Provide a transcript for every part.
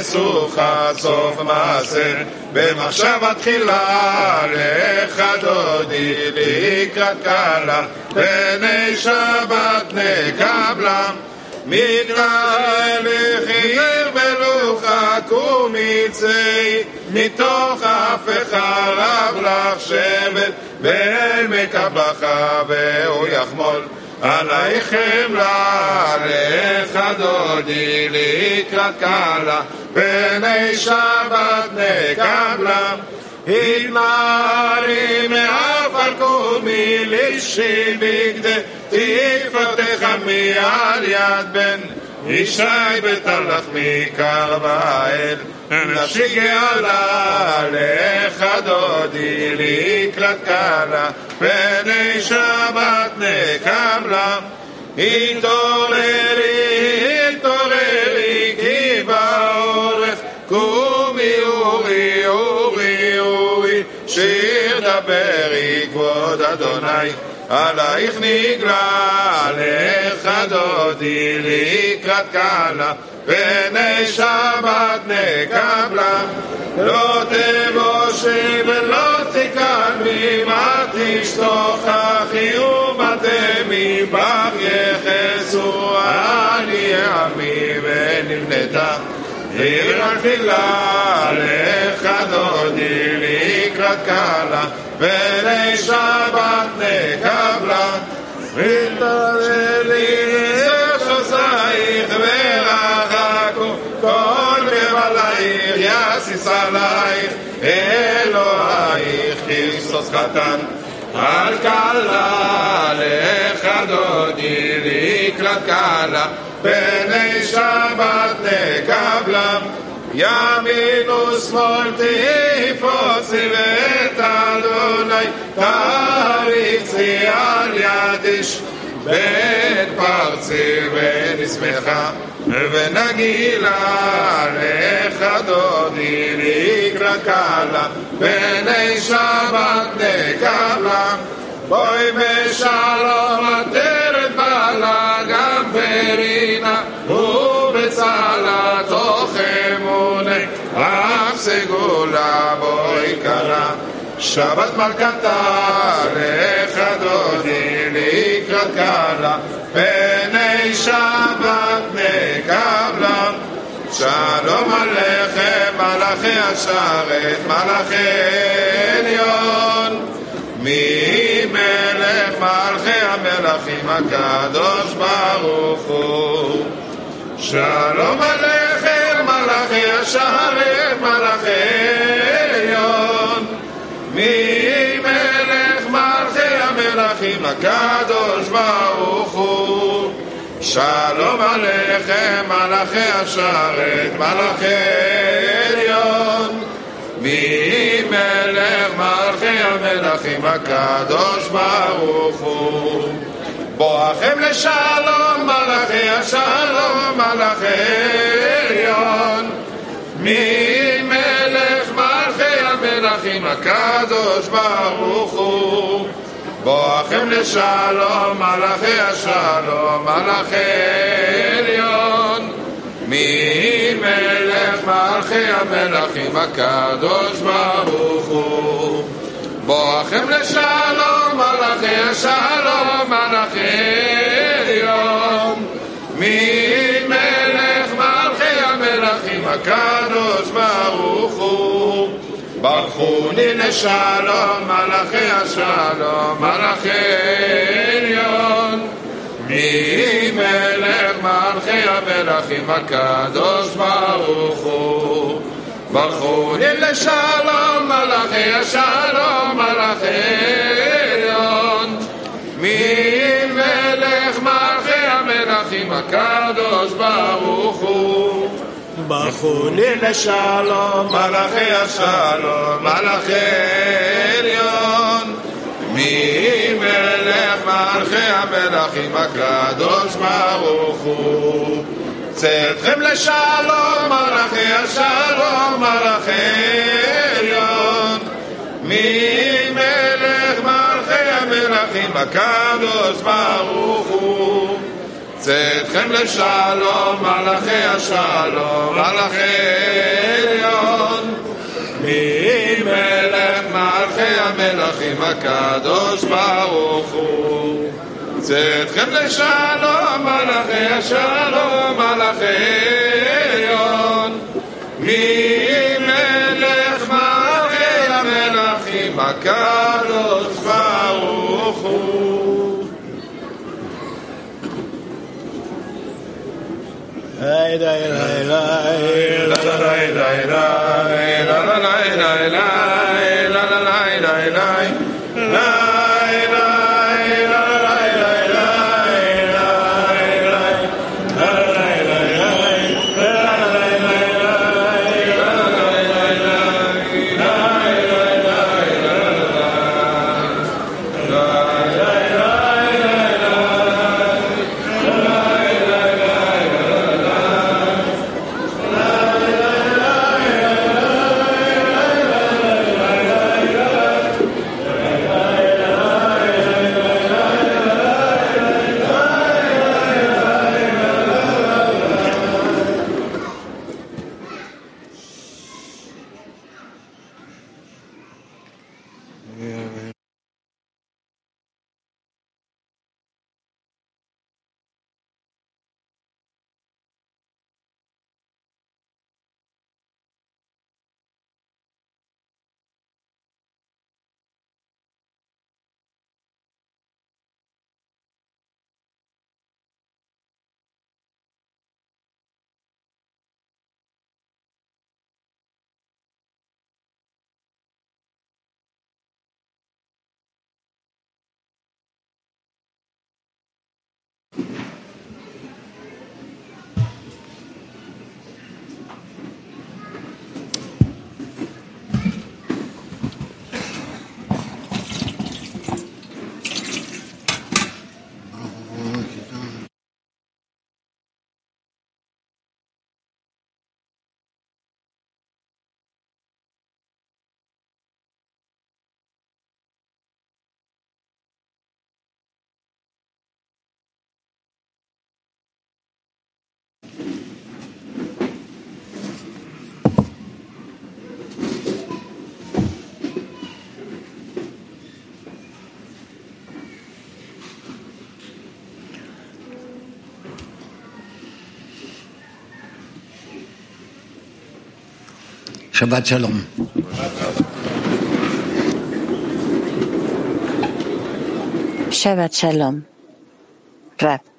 וסוכה סוף מעשה במחשבה תחילה לך דודי לקראת קלה פני שבת נקבלה. מדרך ירבלוך קומיצי מתוך אף חרב לך שבט בעמק הבכה והוא יחמול עלייך חמלה, לך דודי לקראת קלה, פני שבת נקבלה. התנערי מעפר קומי לישי בגדי תפתח מעל יד בן ישי בתלך מקרבאל נפשי גאלה לך דודי לקראת קלה פני שבת נקבלה התעוררי התעוררי כי בעורף קומי אורי אורי אורי שיר דברי כבוד אדוני עלייך נגלה לך דודי לקראת קלה פני שבת נקבלה. לא תבושי ולא תקלמי מה תשתוכחי ומתמי בך יחסו. אני עמי ונבנתה עיר התפילה לך דודי לקראת קלה פני שבת נקבלה ותרלי שוסייך ורחקו כל מבלייך יסיס עלייך אלוהיך כריסטוס חתן על קלה לך דודי לקראת קלה פני שבת נקבלה ימין ושמאל תפוצי ואת אדוני תריצי על יד איש בית פרצי ונשמחה ונגילה לך דודי לקראת קלה פני שבת נקבלה בואי בשלום עטרת שבת מלכתה לך דודי לקראת קלה. פני שבת נקבלה שלום עליכם מלאכי השרת מלאכי עליון. מי מלך מלכי המלכים הקדוש ברוך הוא. שלום עליכם מלאכי השרת מלאכי מי מלך מלכי המלכים הקדוש ברוך הוא. שלום עליכם מלאכי השרת מלאכי עליון. מי מלך מלכי המלכים הקדוש ברוך הוא. בואכם לשלום מלאכי השלום מלאכי עליון. מי הקדוש ברוך הוא. בואכם לשלום מלאכי השלום מלאכי עליון. מי מלך מלכי המלכים הקדוש ברוך הוא. בואכם לשלום מלאכי השלום מלאכי עליון. מי מלך מלכי המלכים הקדוש ברוך הוא ברכוני לשלום מלאכי השלום מלאכי עליון. מי מלך מלכי המלכים הקדוש ברוך הוא? ברכוני לשלום מלאכי השלום מלאכי עליון. מי מלך מלכי המלכים הקדוש ברוך הוא ברכוני לשלום מלאכי השלום מלאכי עליון. מי מלך מלכי המלכים הקדוש ברוך הוא. צאתכם לשלום מלאכי השלום מלאכי עליון. מי מלך מלכי המלכים הקדוש ברוך צאתכם לשלום, מלאכי השלום, מלאכי עליון. ממלך מלכי המלכים הקדוש ברוך הוא. צאתכם לשלום, מלאכי השלום, מלאכי עליון. ממלך מלכי המלכים הקדוש la la la la la שבת שלום. שבת שלום. רב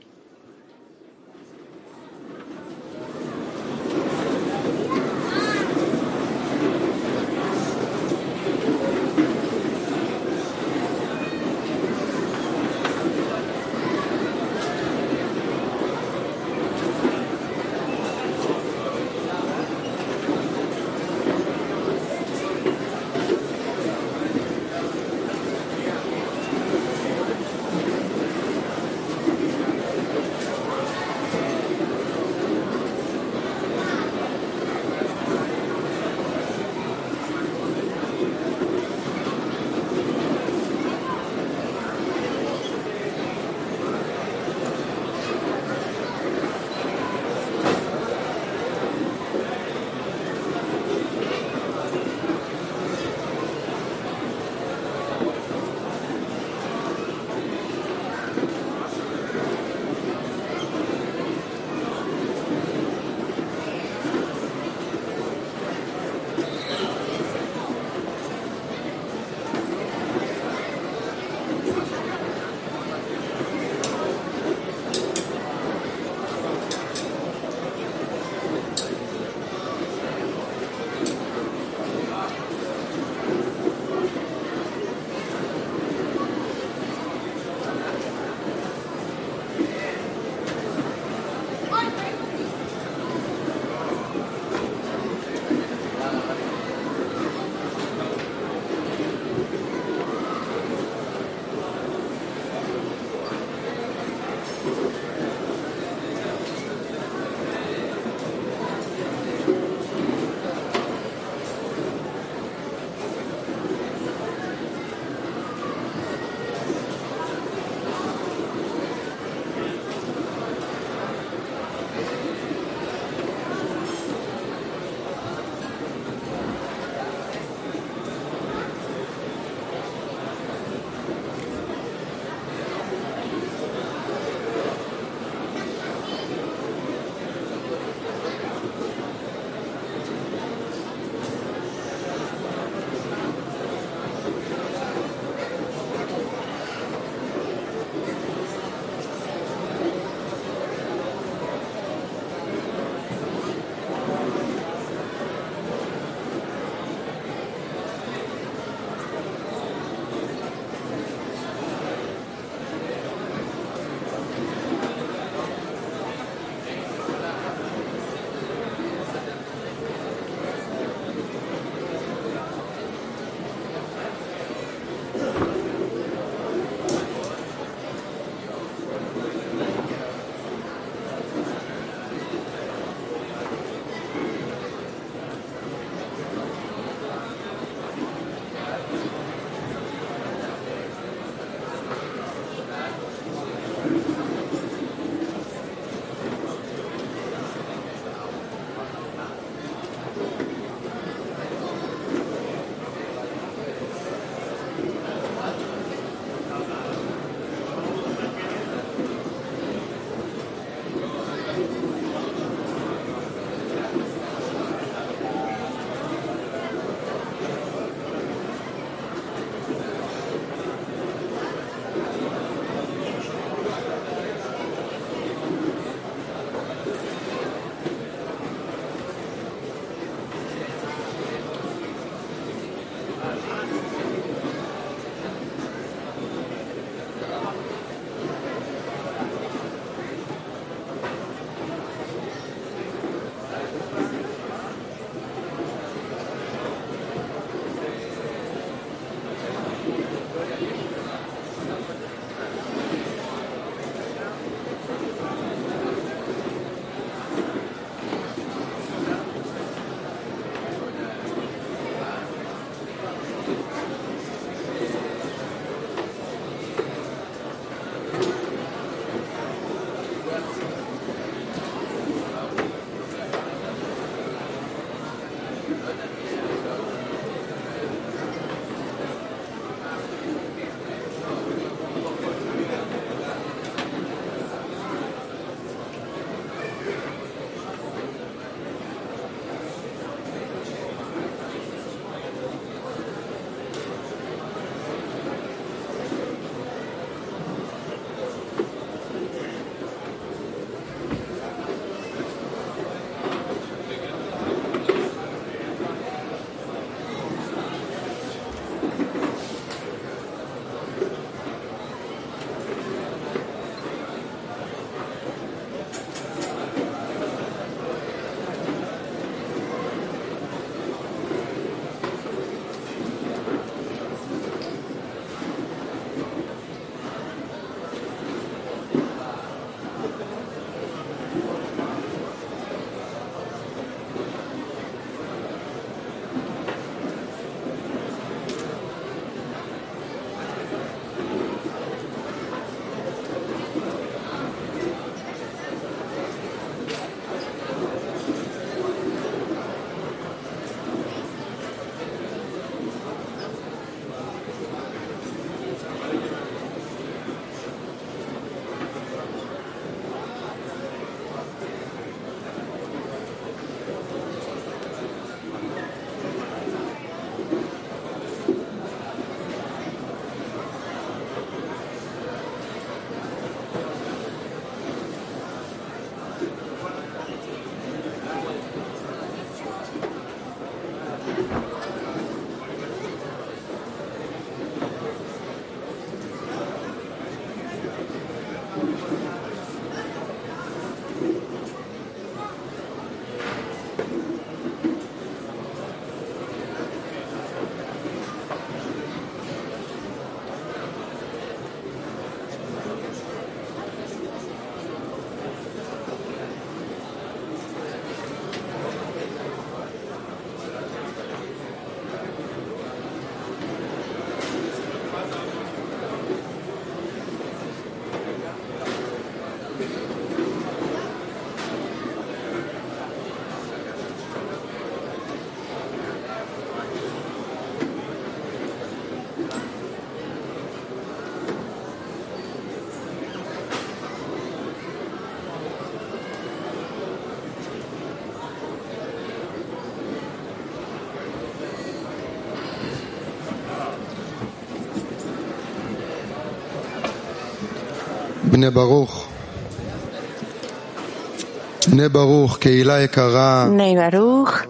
Nebaruch,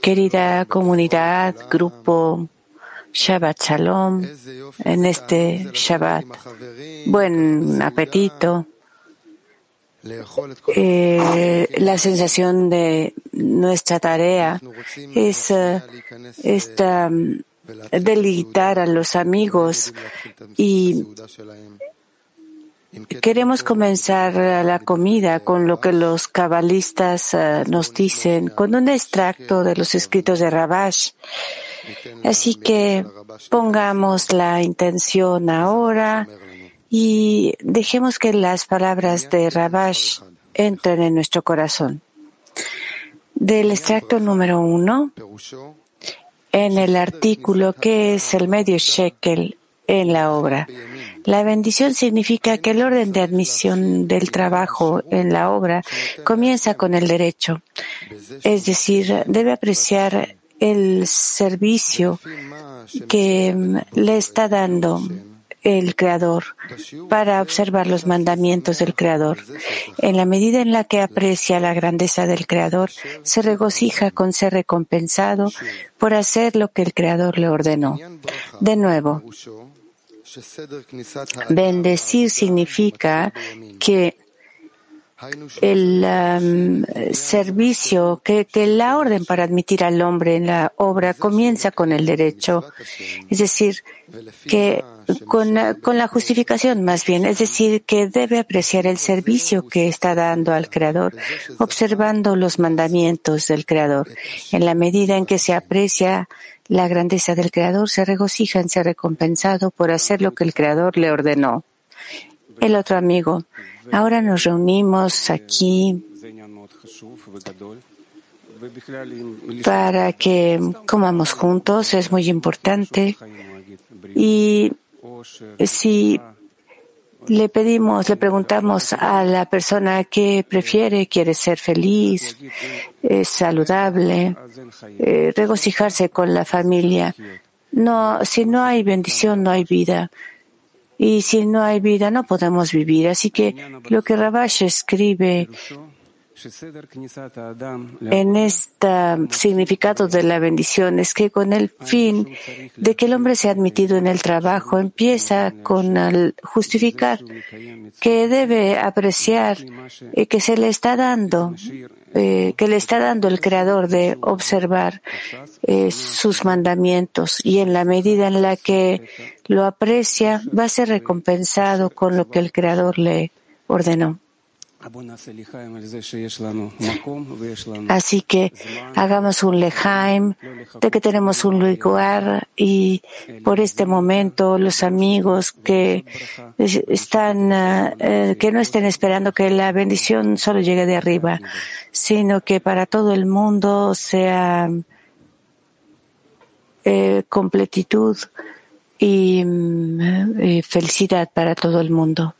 querida comunidad, grupo, Shabbat Shalom, en este Shabbat. Buen apetito. Eh, la sensación de nuestra tarea es eh, esta mm, deleitar a los amigos y Queremos comenzar la comida con lo que los cabalistas eh, nos dicen, con un extracto de los escritos de Rabash. Así que pongamos la intención ahora y dejemos que las palabras de Rabash entren en nuestro corazón. Del extracto número uno en el artículo que es el medio shekel en la obra? La bendición significa que el orden de admisión del trabajo en la obra comienza con el derecho. Es decir, debe apreciar el servicio que mm, le está dando el Creador, para observar los mandamientos del Creador. En la medida en la que aprecia la grandeza del Creador, se regocija con ser recompensado por hacer lo que el Creador le ordenó. De nuevo, bendecir significa que el um, servicio, que, que la orden para admitir al hombre en la obra comienza con el derecho, es decir, que con, con la justificación más bien, es decir, que debe apreciar el servicio que está dando al Creador, observando los mandamientos del Creador. En la medida en que se aprecia la grandeza del Creador, se regocija en ser recompensado por hacer lo que el Creador le ordenó. El otro amigo, Ahora nos reunimos aquí para que comamos juntos, es muy importante. Y si le pedimos, le preguntamos a la persona que prefiere, quiere ser feliz, es saludable, eh, regocijarse con la familia. No, si no hay bendición, no hay vida. Y si no hay vida, no podemos vivir. Así que lo que Rabash escribe en este significado de la bendición es que con el fin de que el hombre sea admitido en el trabajo empieza con justificar que debe apreciar eh, que se le está dando eh, que le está dando el creador de observar eh, sus mandamientos y en la medida en la que lo aprecia va a ser recompensado con lo que el creador le ordenó. Así que hagamos un lejaim de que tenemos un lugar y por este momento los amigos que es- están, eh, eh, que no estén esperando que la bendición solo llegue de arriba, sino que para todo el mundo sea eh, completitud y mm, eh, felicidad para todo el mundo.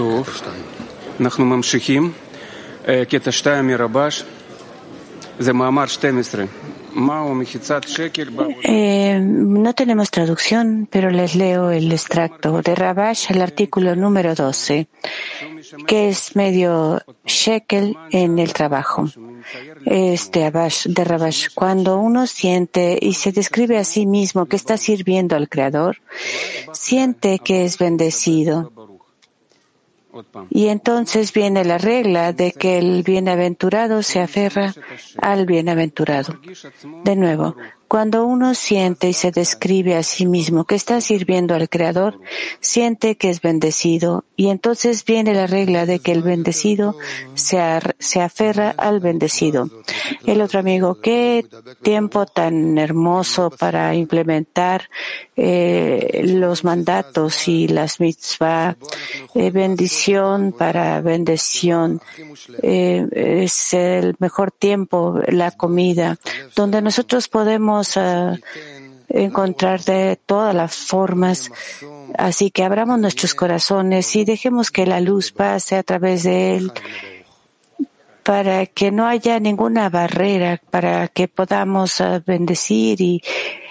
טוב, אנחנו ממשיכים. אה, קטע 2 מרבש, זה מאמר 12. מהו מחיצת שקל בעבודה? Eh, no tenemos traducción, pero les leo el extracto de Rabash, el artículo número 12, que es medio shekel en el trabajo. Este Abash, de Rabash, cuando uno siente y se describe a sí mismo que está sirviendo al Creador, siente que es bendecido. Y entonces viene la regla de que el bienaventurado se aferra al bienaventurado. De nuevo, cuando uno siente y se describe a sí mismo que está sirviendo al Creador, siente que es bendecido y entonces viene la regla de que el bendecido se, aferra al bendecido. El otro amigo, qué tiempo tan hermoso para implementar eh, los mandatos y las mitzvah, eh, bendición para bendición. Eh, es el mejor tiempo, la comida, donde nosotros podemos ah, encontrar de todas las formas. Así que abramos nuestros corazones y dejemos que la luz pase a través de él para que no haya ninguna barrera, para que podamos ah, bendecir y,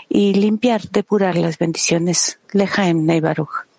y limpiar, depurar las bendiciones. Lejaim Neibaruch.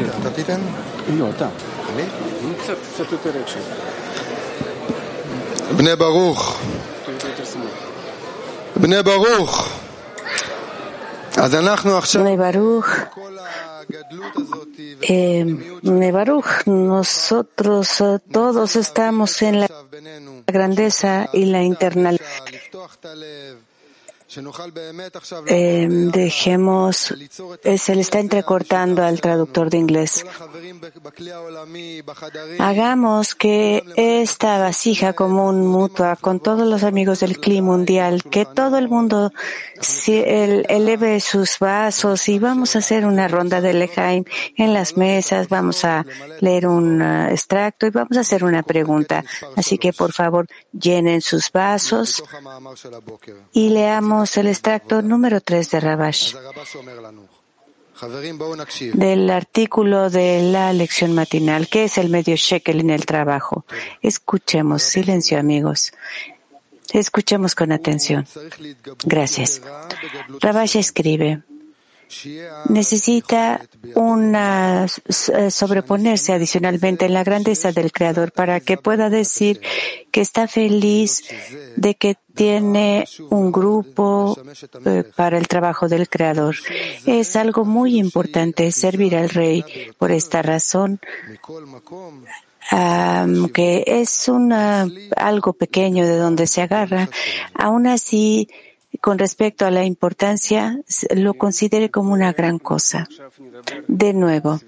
אתה אתה תיתן? לא, אתה. אני? נו, קצת, קצת יותר רגשי. בני ברוך, יותר יותר שמאל. בני ברוך. אז אנחנו עכשיו, Bnei Baruch, כל הגדלות הזאת, eh, Bnei Baruch, nosotros eh, todos estamos en la עכשיו בינינו, grandeza y la internal. Em, dejemos, se le está entrecortando al traductor de inglés. Hagamos que esta vasija común mutua con todos los amigos del clima mundial, que todo el mundo eleve sus vasos y vamos a hacer una ronda de Lejaim en las mesas, vamos a leer un eh, extracto y vamos a hacer una pregunta. Así que por favor llenen sus vasos y leamos el extracto número 3 de Rabash, del artículo de la lección matinal, que es el medio shekel en el trabajo. Escuchemos, silencio amigos. Escuchemos con atención. Gracias. Rabash escribe, necesita una eh, sobreponerse adicionalmente en la grandeza del Creador para que pueda decir que está feliz de que tiene un grupo eh, para el trabajo del Creador. Es algo muy importante servir al Rey. Por esta razón, que es una, algo pequeño de donde se agarra, aún así con respecto a la importancia, lo considere como una gran cosa. De nuevo.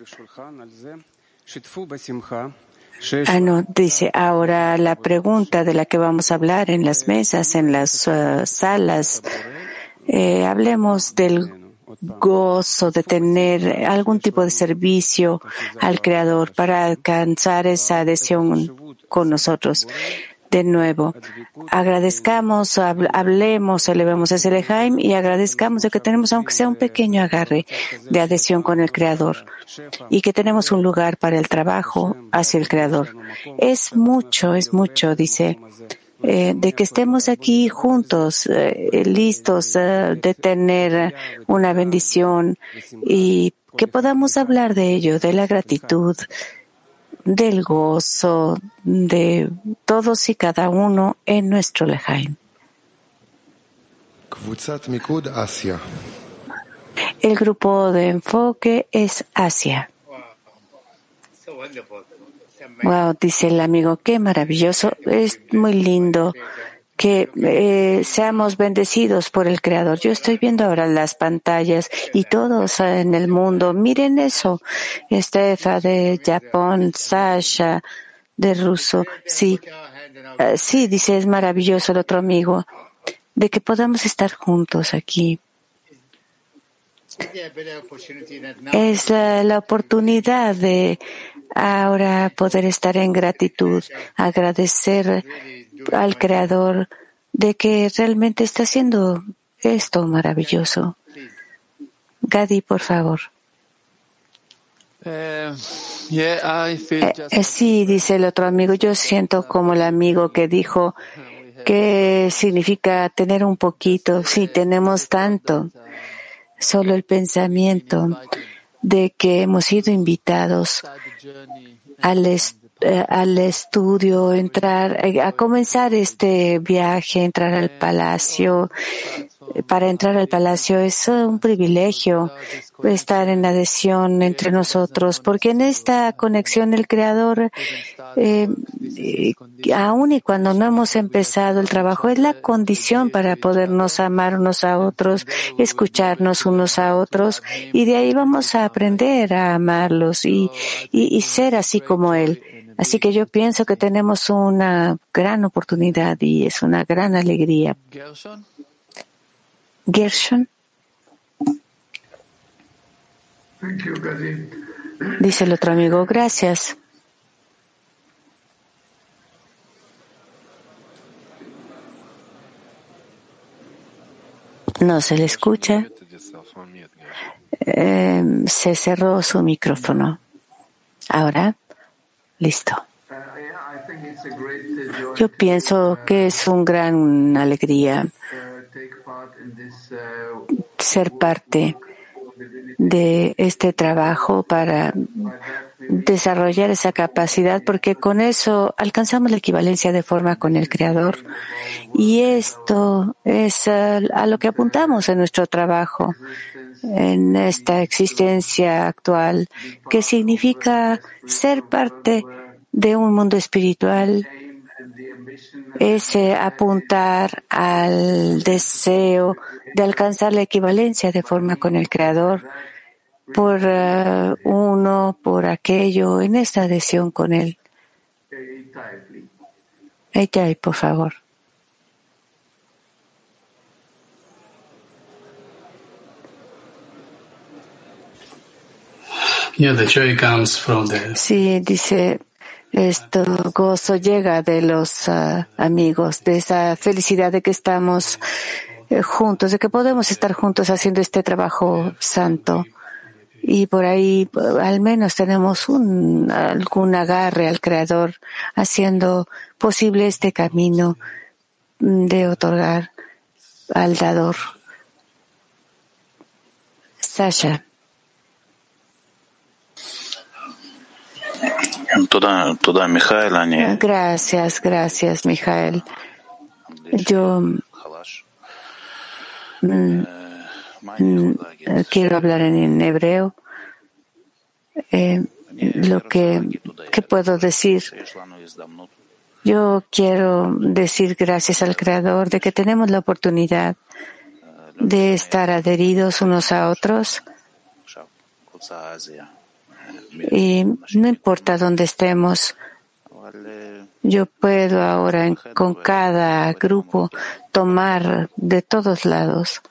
Ah, no, dice ahora la pregunta de la que vamos a hablar en las mesas, en las uh, salas. Eh, hablemos del gozo de tener algún tipo de servicio al Creador para alcanzar esa adhesión con nosotros de nuevo. Agradezcamos, hablemos, elevemos ese Lejaim y agradezcamos de que tenemos, aunque sea un pequeño agarre de adhesión con el Creador y que tenemos un lugar para el trabajo hacia el Creador. Es mucho, es mucho, dice. Eh, de que estemos aquí juntos, eh, listos eh, de tener una bendición y que podamos hablar de ello, de la gratitud, del gozo de todos y cada uno en nuestro Lejaim. El grupo de enfoque es Asia. Wow, dice el amigo, qué maravilloso, es muy lindo que eh, seamos bendecidos por el Creador. Yo estoy viendo ahora las pantallas y todos en el mundo, miren eso. Estefa de Japón, Sasha de Ruso, sí, eh, sí, dice, es maravilloso el otro amigo, de que podamos estar juntos aquí. Es la oportunidad de ahora poder estar en gratitud, agradecer al Creador de que realmente está haciendo esto maravilloso. Gadi, por favor. Eh, eh, sí, dice el otro amigo, yo siento como el amigo que dijo que significa tener un poquito. Sí, tenemos tanto. Solo el pensamiento de que hemos sido invitados al estudio eh, al estudio, entrar, eh, a comenzar este viaje, entrar al palacio. Para entrar al palacio es un privilegio estar en adhesión entre nosotros, porque en esta conexión el Creador, eh, aun y cuando no hemos empezado el trabajo, es la condición para podernos amar unos a otros, escucharnos unos a otros, y de ahí vamos a aprender a amarlos y, y ser así como Él. Así que yo pienso que tenemos una gran oportunidad y es una gran alegría. Gershon. Dice el otro amigo, gracias. No se le escucha. Eh, se cerró su micrófono. Ahora. Listo. Yo pienso que es una gran alegría ser parte de este trabajo para desarrollar esa capacidad porque con eso alcanzamos la equivalencia de forma con el Creador y esto es a lo que apuntamos en nuestro trabajo en esta existencia actual, que significa ser parte de un mundo espiritual, es apuntar al deseo de alcanzar la equivalencia de forma con el Creador por uh, uno, por aquello, en esta adhesión con Él. Ella, por favor. Sí, dice, esto gozo llega de los ah, amigos, de esa felicidad de que estamos eh, juntos, de que podemos estar juntos haciendo este trabajo santo. Y por ahí al menos tenemos un, algún agarre al Creador haciendo posible este camino de otorgar al dador Sasha. Em, toda, toda Mijael, Ani. Ah, gracias, gracias, Mijael. Yo mm, mm, quiero hablar en, hebreo. Eh, lo que, que puedo decir. Yo quiero decir gracias al Creador de que tenemos la oportunidad de estar adheridos unos a otros y no importa dónde estemos, yo puedo ahora con cada grupo tomar de todos lados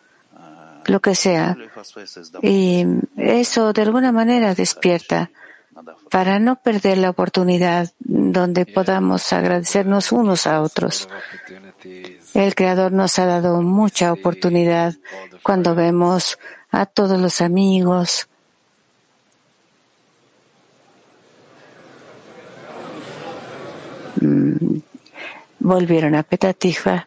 lo que sea. Y eso de alguna manera despierta para no perder la oportunidad donde podamos agradecernos unos a otros. El Creador nos ha dado mucha oportunidad cuando vemos a todos los amigos, Volvieron a Petatikva.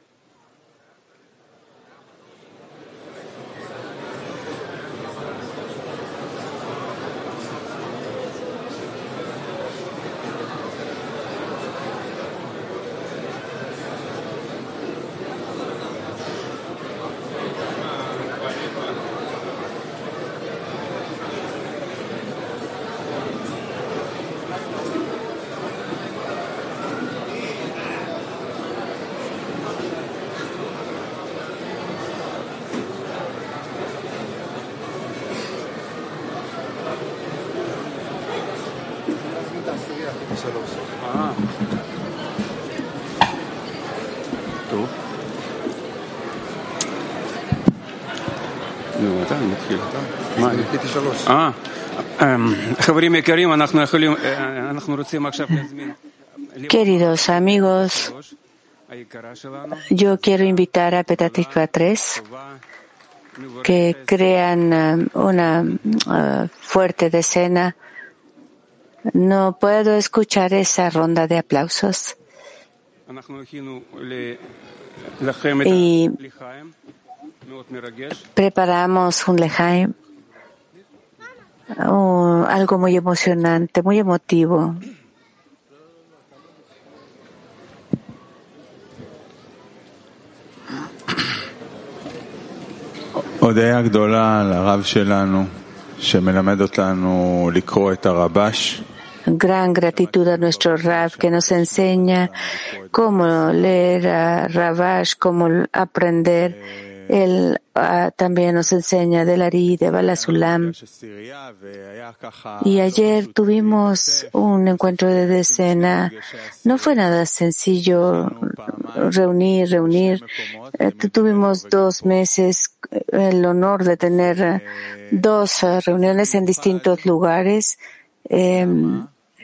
אה, אמ, חברים יקרים, אנחנו יכולים, אה, אנחנו רוצים עכשיו להזמין. Queridos amigos, שלוש, היקרה שלנו, yo quiero invitar a Petatikva 3 טובה, מבורכת, que crean um, una uh, fuerte decena. No puedo escuchar esa ronda de aplausos. אנחנו הכינו ל- לכם את Y- הלחיים, מאוד מרגש. Preparamos un lejaim, oh, algo muy emocionante, muy emotivo. הודיה גדולה לרב שלנו, שמלמד אותנו לקרוא את הרבש. Gran gratitud a nuestro Rab que nos enseña cómo leer a Ravash, cómo aprender. él ah, también nos enseña del Ari, de Balasulam. Y ayer tuvimos un encuentro de decena. No fue nada sencillo reunir, reunir. Eh, tu- Tuvimos dos meses eh, el honor de tener eh, dos reuniones en distintos lugares. eh,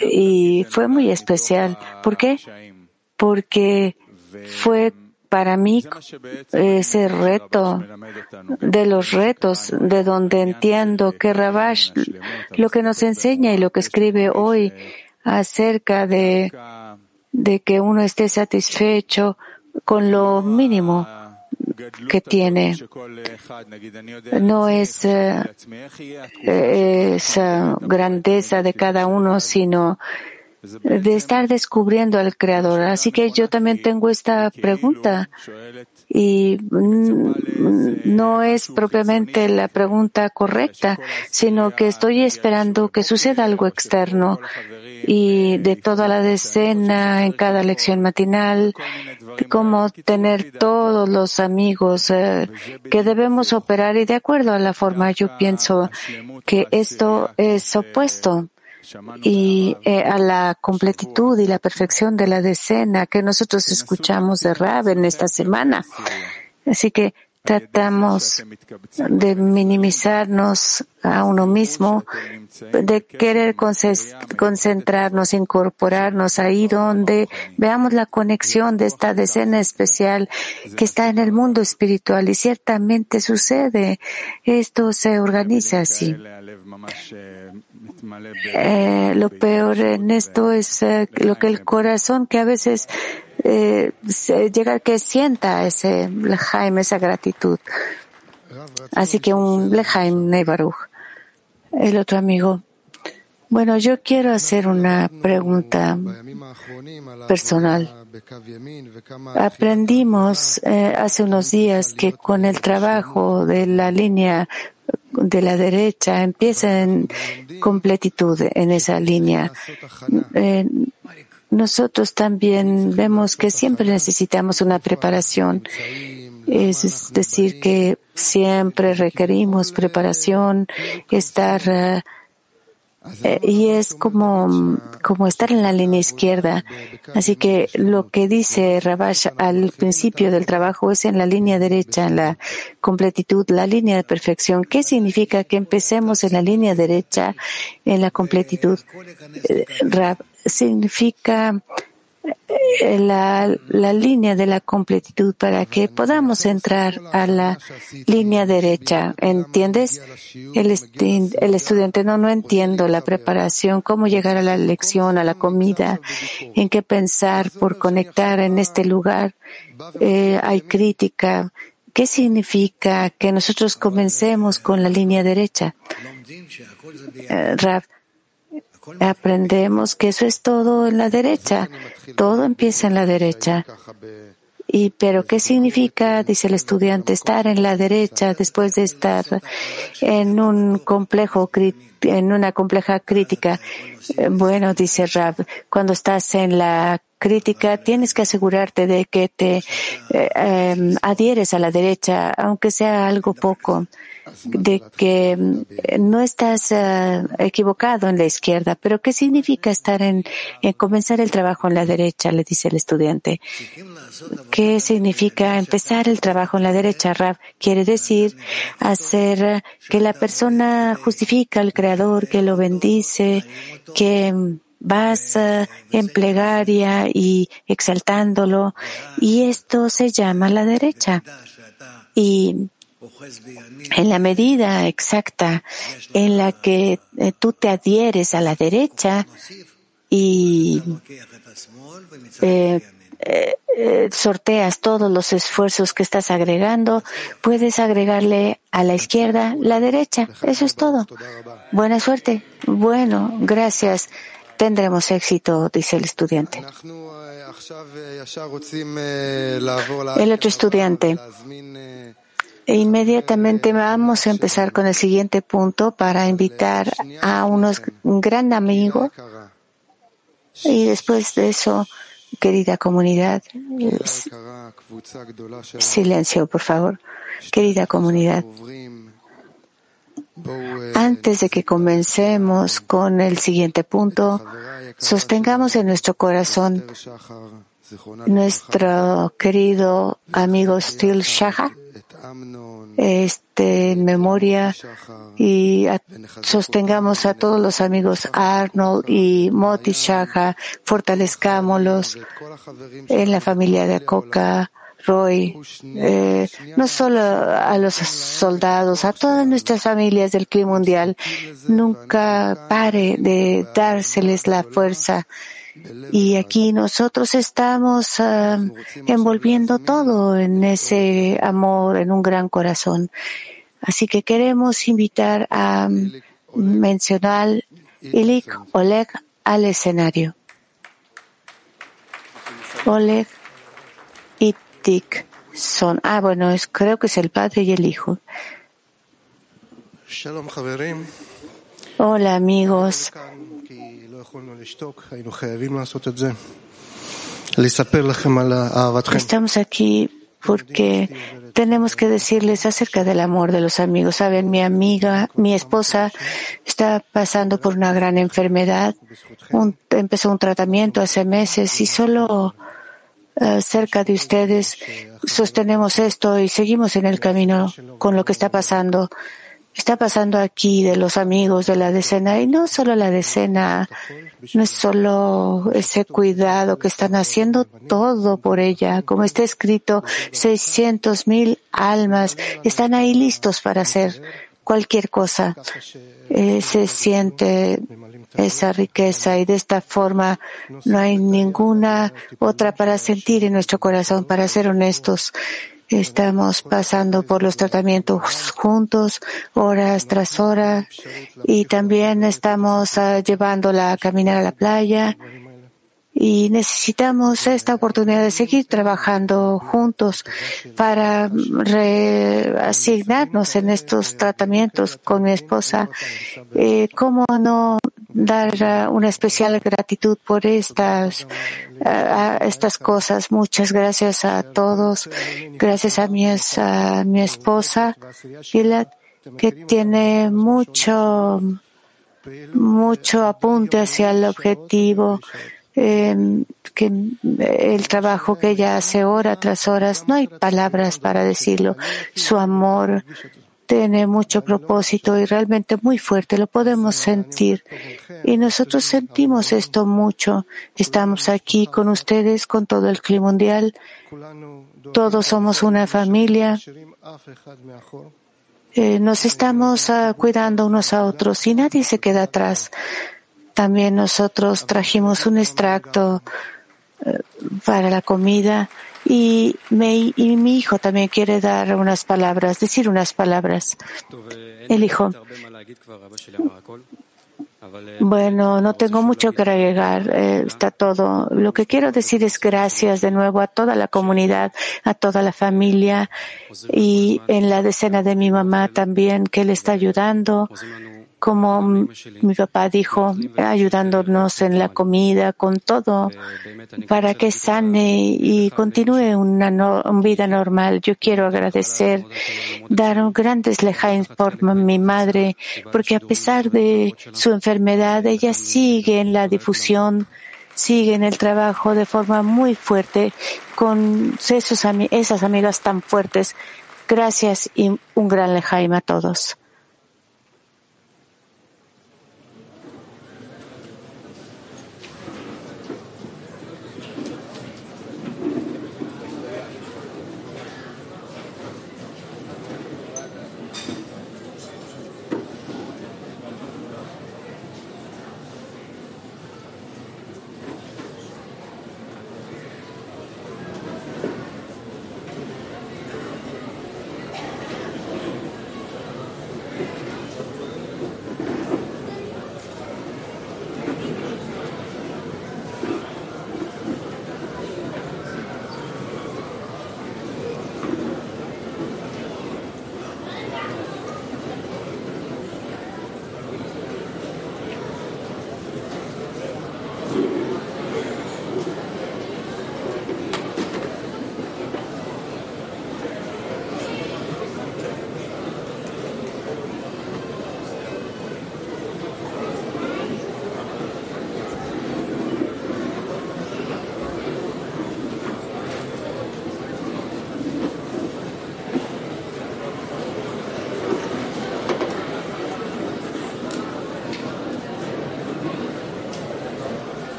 y fue muy especial. ¿Por qué? Porque fue para mí ese reto de los retos, de donde entiendo que Ravash lo que nos enseña y lo que escribe hoy acerca de, de que uno esté satisfecho con lo mínimo que tiene. No es eh, eh, esa grandeza de cada uno, sino de estar descubriendo al Creador. Así que yo también tengo esta pregunta y mm, no es propiamente la pregunta correcta, sino que estoy esperando que suceda algo externo y de toda la decena en cada lección matinal, cómo tener todos los amigos eh, que debemos operar y de acuerdo a la forma yo pienso que esto es opuesto y eh, a la completitud y la perfección de la decena que nosotros escuchamos de Rab en esta semana. Así que tratamos de minimizarnos a uno mismo, de querer concentrarnos, incorporarnos ahí donde veamos la conexión de esta decena especial que está en el mundo espiritual y ciertamente sucede. Esto se organiza así. Eh, lo peor en esto es eh, lo que el corazón que a veces eh, se- llega que sienta ese Jaime, esa gratitud. Así que un Lejaim Neibaruch. El otro amigo. Bueno, yo quiero hacer una pregunta personal. Aprendimos eh, hace unos días que con el trabajo de la línea de la derecha empieza en completitud en esa línea. Eh, nosotros también vemos que siempre necesitamos una preparación. Es decir, que siempre requerimos preparación, estar eh, y es como, como estar en la línea izquierda. Así que lo que dice Rabash al principio del trabajo es en la línea derecha, en la completitud, la línea de perfección. ¿Qué significa que empecemos en la línea derecha, en la completitud? Eh, Rab, significa la, la, línea de la completitud para que podamos entrar a la línea derecha. ¿Entiendes? El, el, estudiante no, no entiendo la preparación, cómo llegar a la lección, a la comida, en qué pensar por conectar en este lugar. Eh, hay crítica. ¿Qué significa que nosotros comencemos con la línea derecha? Eh, aprendemos que eso es todo en la derecha. Todo empieza en la derecha. Y, pero ¿qué significa, dice el estudiante, estar en la derecha después de estar en un complejo, en una compleja crítica? Eh, bueno, dice Rab, cuando estás en la crítica tienes que asegurarte de que te eh, em, adhieres a la derecha, aunque sea algo poco de que mm, no estás eh, equivocado en la izquierda, pero ¿qué significa estar en, comenzar el trabajo en la derecha? Le dice el estudiante. ¿Qué significa empezar el trabajo en la derecha? Rav quiere decir hacer que la persona justifica al Creador, que lo bendice, que vas eh, en plegaria y exaltándolo, y esto se llama la derecha. Y en la medida exacta en la que eh, tú te adhieres a la derecha y eh, eh, sorteas todos los esfuerzos que estás agregando, puedes agregarle a la izquierda la derecha. Eso es todo. Buena suerte. Bueno, gracias. Tendremos éxito, dice el estudiante. El otro estudiante. E inmediatamente vamos a empezar con el siguiente punto para invitar a unos, un gran amigo. Y después de eso, querida comunidad, silencio, por favor. Querida comunidad, antes de que comencemos con el siguiente punto, sostengamos en nuestro corazón nuestro querido amigo Stil Shahar este, memoria y sostengamos a todos los amigos Arnold y Moti Shaha, fortalezcámoslos en la familia de Coca, Roy, eh, no solo a los soldados, a todas nuestras familias del clima mundial. Nunca pare de dárseles la fuerza y aquí nosotros estamos ah, envolviendo todo en ese amor, en un gran corazón. Así que queremos invitar a mm, mencionar Ilik Oleg al escenario. Oleg y Tik son, ah, bueno, es, creo que es el padre y el hijo. Hola amigos. Estamos aquí porque tenemos que decirles acerca del amor de los amigos. Saben, mi amiga, mi esposa está pasando por una gran enfermedad. empezó un tratamiento hace meses y solo eh, cerca de ustedes sostenemos esto y seguimos en el camino con lo que está pasando está pasando aquí de los amigos de la decena y no solo la decena, no es solo ese cuidado que están haciendo todo por ella. Como está escrito, 600 mil almas están ahí listos para hacer cualquier cosa. Eh, se siente esa riqueza y de esta forma no hay ninguna otra para sentir en nuestro corazón, para ser honestos Estamos pasando por los tratamientos juntos, horas tras hora, y también estamos ah, llevándola a caminar a la playa. Y necesitamos esta oportunidad de seguir trabajando juntos para reasignarnos en estos tratamientos con mi esposa. Eh, ¿Cómo no dar uh, una especial gratitud por estas, uh, estas cosas? Muchas gracias a todos. Gracias a mi, a mi esposa, Gilad, que tiene mucho, mucho apunte hacia el objetivo eh, que el trabajo que ella hace hora tras horas, no hay palabras para decirlo. Su amor tiene mucho propósito y realmente muy fuerte, lo podemos sentir. Y nosotros sentimos esto mucho. Estamos aquí con ustedes, con todo el clima mundial. Todos somos una familia. Eh, nos estamos uh, cuidando unos a otros y nadie se queda atrás. También nosotros trajimos un extracto eh, para la comida y, me, y, mi hijo también quiere dar unas palabras, decir unas palabras. El hijo. Bueno, no tengo mucho que agregar, eh, está todo. Lo que quiero decir es gracias de nuevo a toda la comunidad, a toda la familia y en la decena de mi mamá también que le está ayudando como mi papá dijo, ayudándonos en la comida, con todo, para que sane y continúe una, vida normal. Yo quiero agradecer, dar un grandes lejains por mi madre, porque a pesar de su enfermedad, ella sigue en la difusión, sigue en el trabajo de forma muy fuerte, con esos, esas amigas tan fuertes. Gracias y un gran lejaim a todos.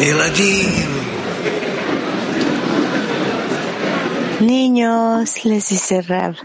era allí. Niños, les dice Rab,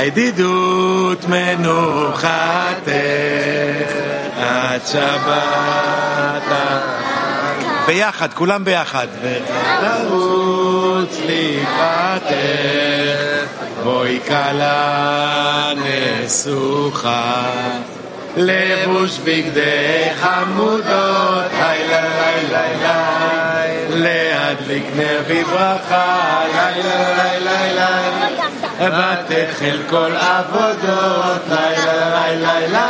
בידידות מנוחתך עד שבת. ביחד, כולם ביחד. ותרוץ לקראתך, בואי כלה נסוכה. לבוש בגדי חמודות, לילה לילה לילה, להדליק נר בברכה, לילה לילה לילה. ותחל כל עבודות, לילה לילה לילה,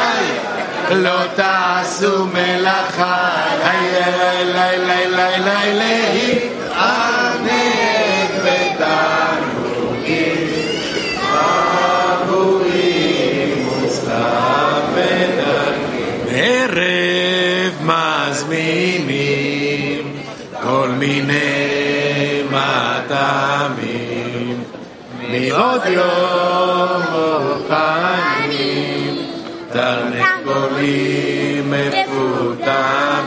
לא תעשו מלאכה, לילה לילה לילה לילה, להתענג בתענוגים, עבורים וסתיו ונגים. ערב מזמינים כל מיני מטעמים. כי עוד יום אוכלים תרנגולים מפותמים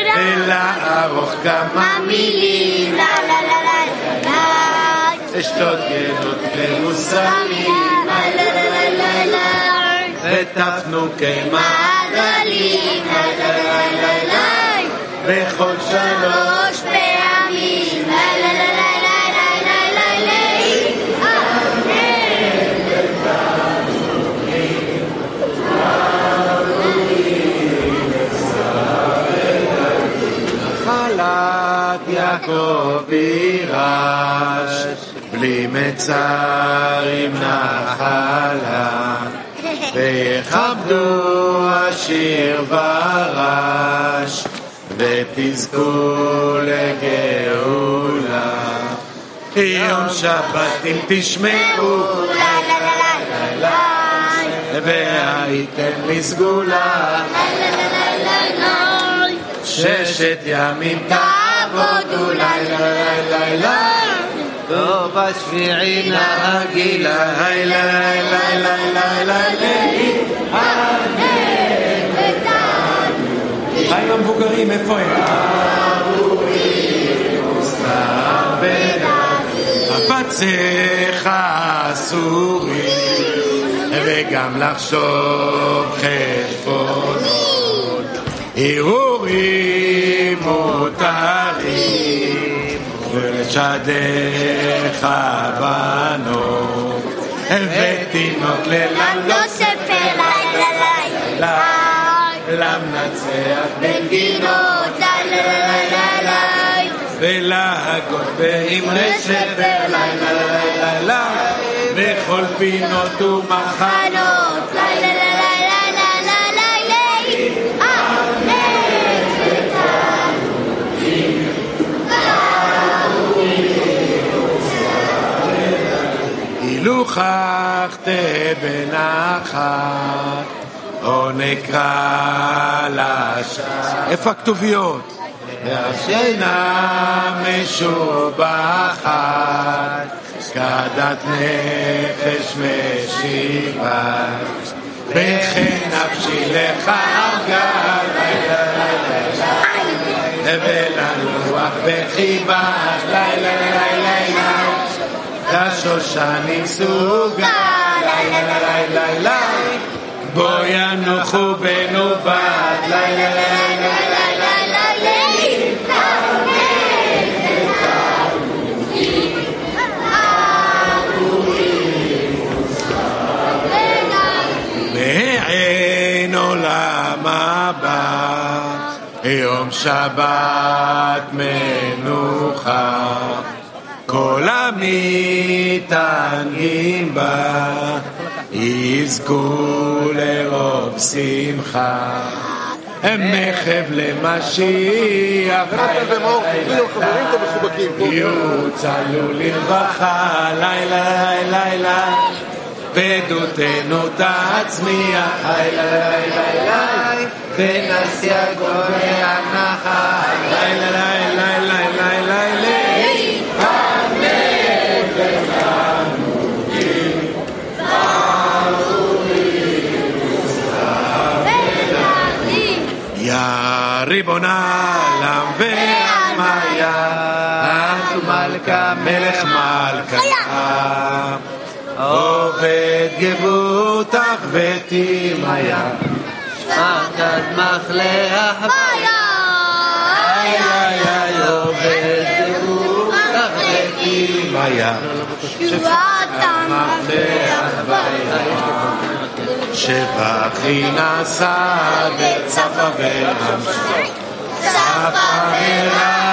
ולערוך כמה מילים לה לה לה לה לה אשתות גנות ומוסמים לה לה לה לה לה וטפנו כמעגלים לה לה לה לה לה בכל שלום יעקב יירש, בלי מצר עם נחלה, ויכבדו השיר ורש, ותזכו לגאולה. יום תשמעו, והייתם. ששת ימים قدو لا لا لا لا دوبس في عينا قيلا هاي لا لا لا لا لا היי המבוגרים, איפה הם? הפצך אסורי, וגם לחשוב חשבונות, הרהורים אותם. שדך בנו, ותינוק ללם נוסף אליי, אליי, למנצח במדינות, אליי, ולהגות באמרשת, אליי, אליי, בכל פינות ומחנות. הילוכך בנחת או נקרא לשם איפה הכתוביות? והשינה משובחת כדת נפש משיבה וכן נפשי לך ארגה לילה לילה לילה ולנוח בחיבה לילה לילה לילה לשושנים סוגה, ליי ליי ליי ליי בו ינוחו בנו בת, ליי ליי ליי ליי הבא, יום שבת מנוחה. כל המתענגים בה יזכו לרוב שמחה. מחב למשיח. יוצלו לרווחה לילה לילה לילה. בדותנו תצמיח לילה לילה לילה ונשיא גורם הנחה לילה לילה גבותך ותימיה, שפקד מחלח איי איי איי עובד גבותך ותימיה, שפקד מחלח שבחי נשא בצפה ורם צפה ורם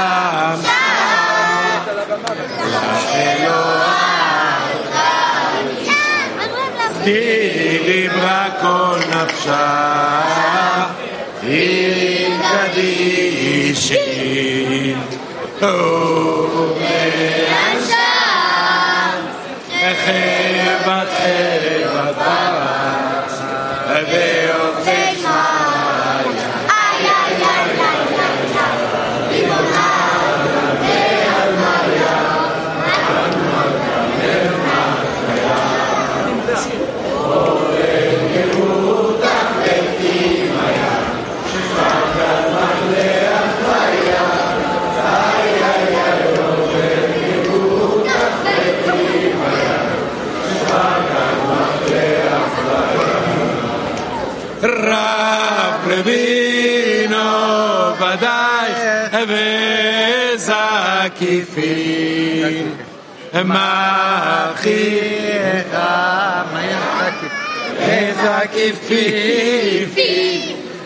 איתי דיברה כל נפשה, היא קדישי. ומאנשם, חבת חבתה, וזקיפין מאחיך וזקיפין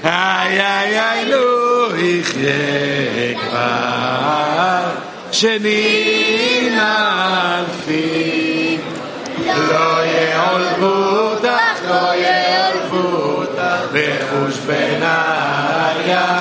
איי איי איי לא יחיה כבר שנים אלפים לא יעולבו אותך לא יעולבו אותך בחוש בניה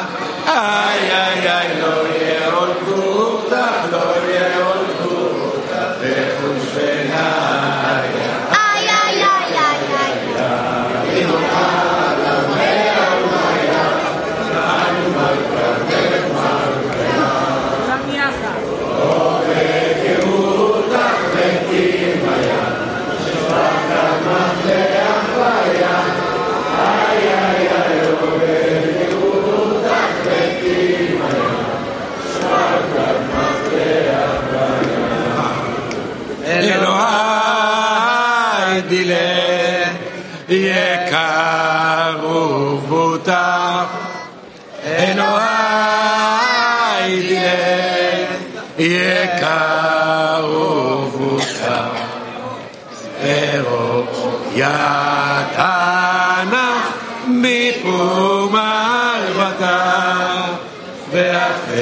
יתענך מחום הרבקה והחסר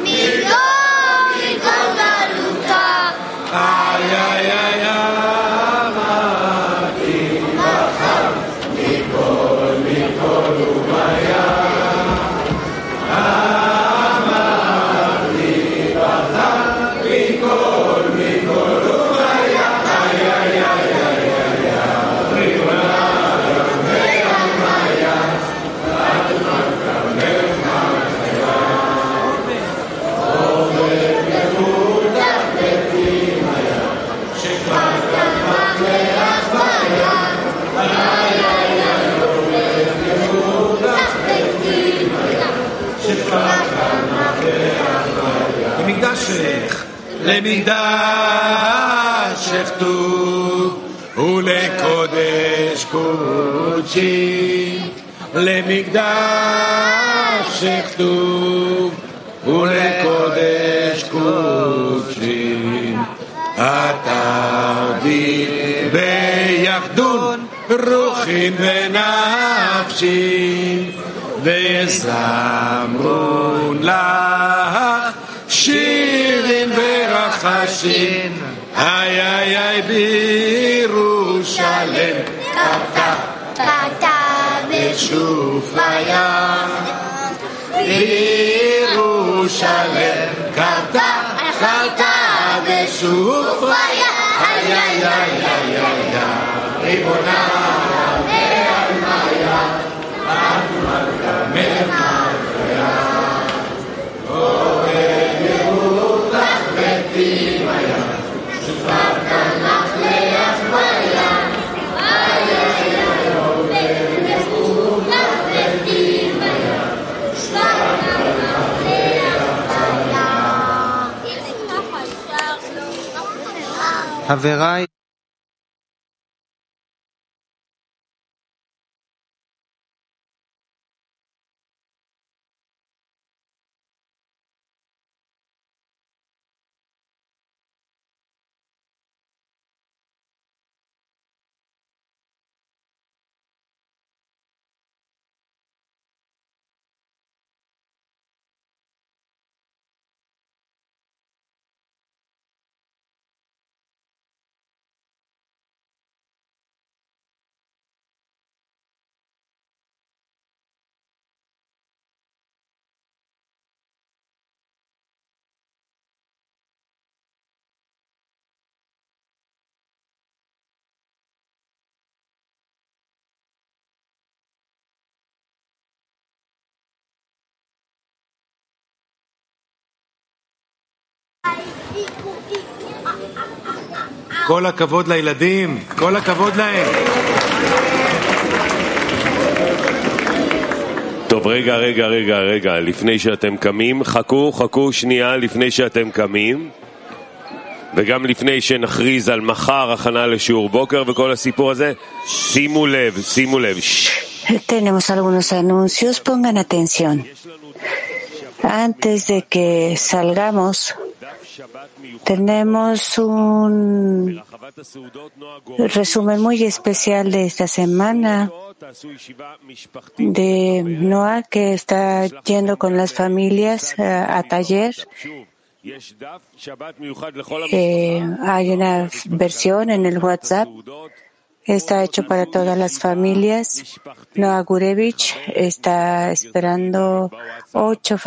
מגול מגול גלותה איי איי איי. למקדשך, למקדשך טוב ולקודש קודשי, למקדשך טוב ולקודש קודשי, התרדי ביחדון רוחין ונפשי, וזמרון לך Ay, ay, ay, Jerusalem, kata kata besufaya. Jerusalem, kata kata besufaya. Ay, ay, ay, ay, ay, ay, ay, ay, ay, ay, Haverei. כל הכבוד לילדים, כל הכבוד להם. טוב, רגע, רגע, רגע, רגע, לפני שאתם קמים, חכו, חכו שנייה לפני שאתם קמים, וגם לפני שנכריז על מחר הכנה לשיעור בוקר וכל הסיפור הזה, שימו לב, שימו לב. Tenemos algunos anuncios, pongan atención. Antes de que salgamos, tenemos un resumen muy especial de esta semana de Noah que está yendo con las familias a, a taller. Eh, hay una versión en el WhatsApp. Está hecho para todas las familias. Noah Gurevich está esperando ocho